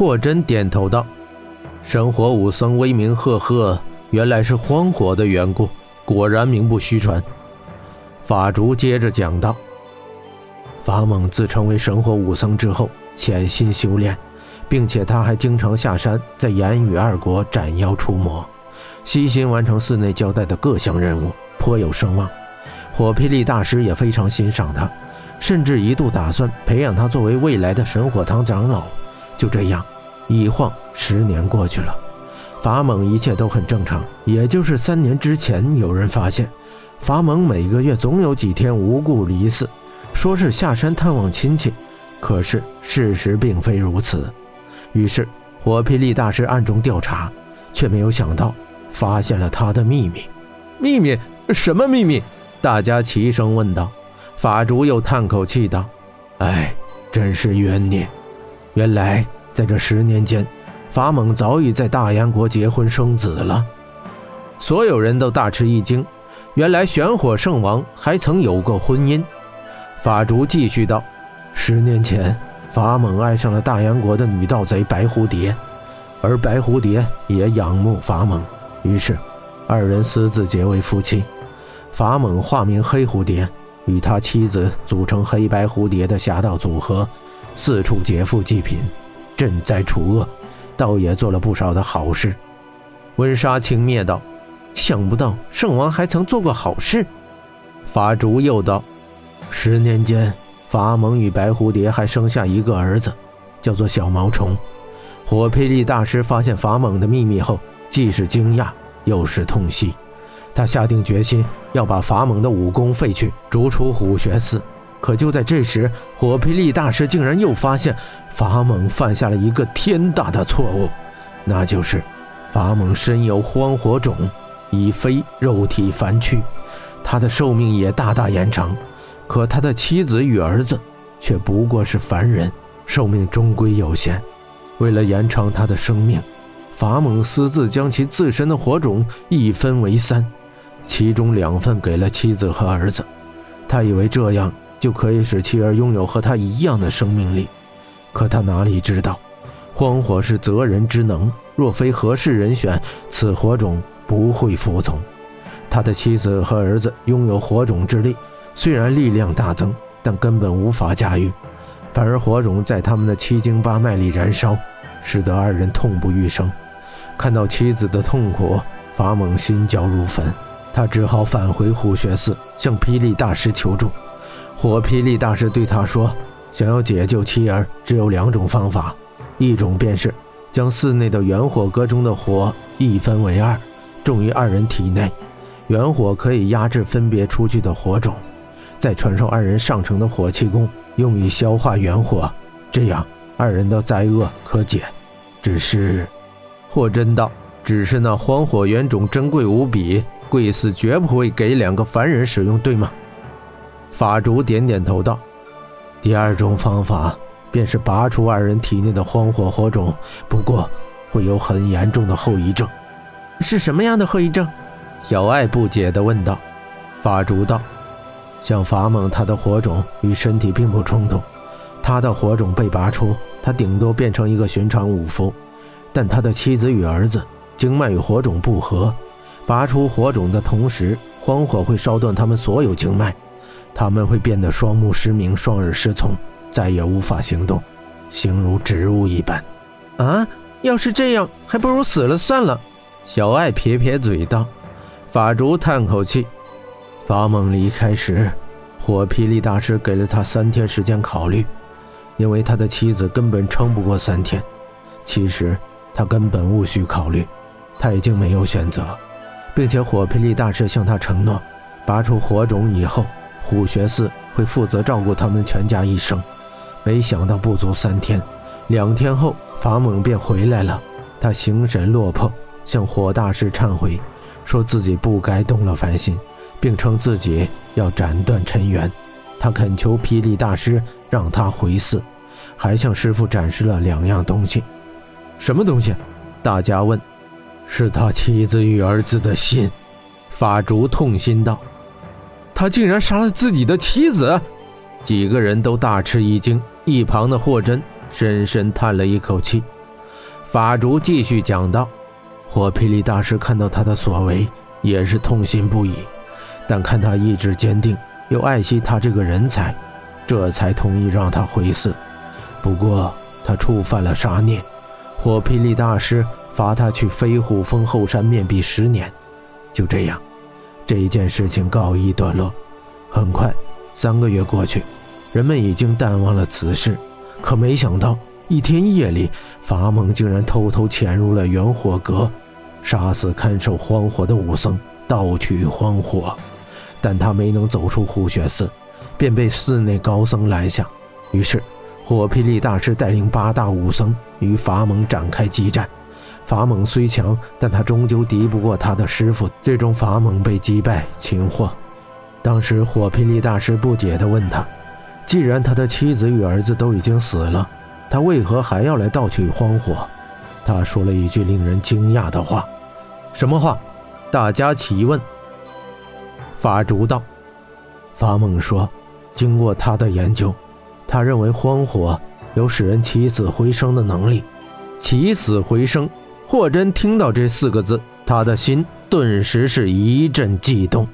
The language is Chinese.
霍真点头道：“神火武僧威名赫赫，原来是荒火的缘故，果然名不虚传。”法竹接着讲道：“法猛自成为神火武僧之后，潜心修炼，并且他还经常下山，在言语二国斩妖除魔，悉心完成寺内交代的各项任务，颇有声望。火霹雳大师也非常欣赏他，甚至一度打算培养他作为未来的神火堂长老。就这样，一晃十年过去了，法猛一切都很正常。也就是三年之前，有人发现。法猛每个月总有几天无故离寺，说是下山探望亲戚，可是事实并非如此。于是火霹雳大师暗中调查，却没有想到发现了他的秘密。秘密？什么秘密？大家齐声问道。法主又叹口气道：“哎，真是冤孽！原来在这十年间，法猛早已在大燕国结婚生子了。”所有人都大吃一惊。原来玄火圣王还曾有过婚姻。法竹继续道：“十年前，法猛爱上了大阳国的女盗贼白蝴蝶，而白蝴蝶也仰慕法猛，于是二人私自结为夫妻。法猛化名黑蝴蝶，与他妻子组成黑白蝴蝶的侠盗组合，四处劫富济贫，赈灾除恶，倒也做了不少的好事。”温莎轻蔑道。想不到圣王还曾做过好事，法竹又道：“十年间，法蒙与白蝴蝶还生下一个儿子，叫做小毛虫。火霹雳大师发现法猛的秘密后，既是惊讶又是痛惜。他下定决心要把法猛的武功废去，逐出虎穴寺。可就在这时，火霹雳大师竟然又发现法猛犯下了一个天大的错误，那就是法猛身有荒火种。”已非肉体凡躯，他的寿命也大大延长，可他的妻子与儿子却不过是凡人，寿命终归有限。为了延长他的生命，法猛私自将其自身的火种一分为三，其中两份给了妻子和儿子，他以为这样就可以使妻儿拥有和他一样的生命力，可他哪里知道，荒火是择人之能，若非合适人选，此火种。不会服从。他的妻子和儿子拥有火种之力，虽然力量大增，但根本无法驾驭。反而火种在他们的七经八脉里燃烧，使得二人痛不欲生。看到妻子的痛苦，法猛心焦如焚。他只好返回虎穴寺，向霹雳大师求助。火霹雳大师对他说：“想要解救妻儿，只有两种方法，一种便是将寺内的元火阁中的火一分为二。”种于二人体内，元火可以压制分别出去的火种，再传授二人上乘的火气功，用于消化元火，这样二人的灾厄可解。只是，霍真道，只是那荒火元种珍贵无比，贵寺绝不会给两个凡人使用，对吗？法主点点头道：“第二种方法，便是拔出二人体内的荒火火种，不过会有很严重的后遗症。”是什么样的后遗症？小爱不解地问道。法主道：“像法猛，他的火种与身体并不冲突。他的火种被拔出，他顶多变成一个寻常武夫；但他的妻子与儿子经脉与火种不合，拔出火种的同时，荒火会烧断他们所有经脉，他们会变得双目失明、双耳失聪，再也无法行动，形如植物一般。啊，要是这样，还不如死了算了。”小爱撇撇嘴道：“法竹叹口气，法猛离开时，火霹雳大师给了他三天时间考虑，因为他的妻子根本撑不过三天。其实他根本无需考虑，他已经没有选择，并且火霹雳大师向他承诺，拔出火种以后，虎穴寺会负责照顾他们全家一生。没想到不足三天，两天后法猛便回来了，他形神落魄。”向火大师忏悔，说自己不该动了凡心，并称自己要斩断尘缘。他恳求霹雳大师让他回寺，还向师傅展示了两样东西。什么东西？大家问。是他妻子与儿子的心。法竹痛心道：“他竟然杀了自己的妻子！”几个人都大吃一惊。一旁的霍真深深叹了一口气。法竹继续讲道：“火霹雳大师看到他的所为，也是痛心不已，但看他意志坚定，又爱惜他这个人才，这才同意让他回寺。不过他触犯了杀念，火霹雳大师罚他去飞虎峰后山面壁十年。就这样，这一件事情告一段落。很快，三个月过去，人们已经淡忘了此事，可没想到。”一天夜里，法猛竟然偷偷潜入了元火阁，杀死看守荒火的武僧，盗取荒火。但他没能走出护雪寺，便被寺内高僧拦下。于是，火霹雳大师带领八大武僧与法猛展开激战。法猛虽强，但他终究敌不过他的师傅。最终，法猛被击败，擒获。当时，火霹雳大师不解地问他：“既然他的妻子与儿子都已经死了，”他为何还要来盗取荒火？他说了一句令人惊讶的话。什么话？大家齐问。法主道：法猛说，经过他的研究，他认为荒火有使人起死回生的能力。起死回生。霍真听到这四个字，他的心顿时是一阵悸动。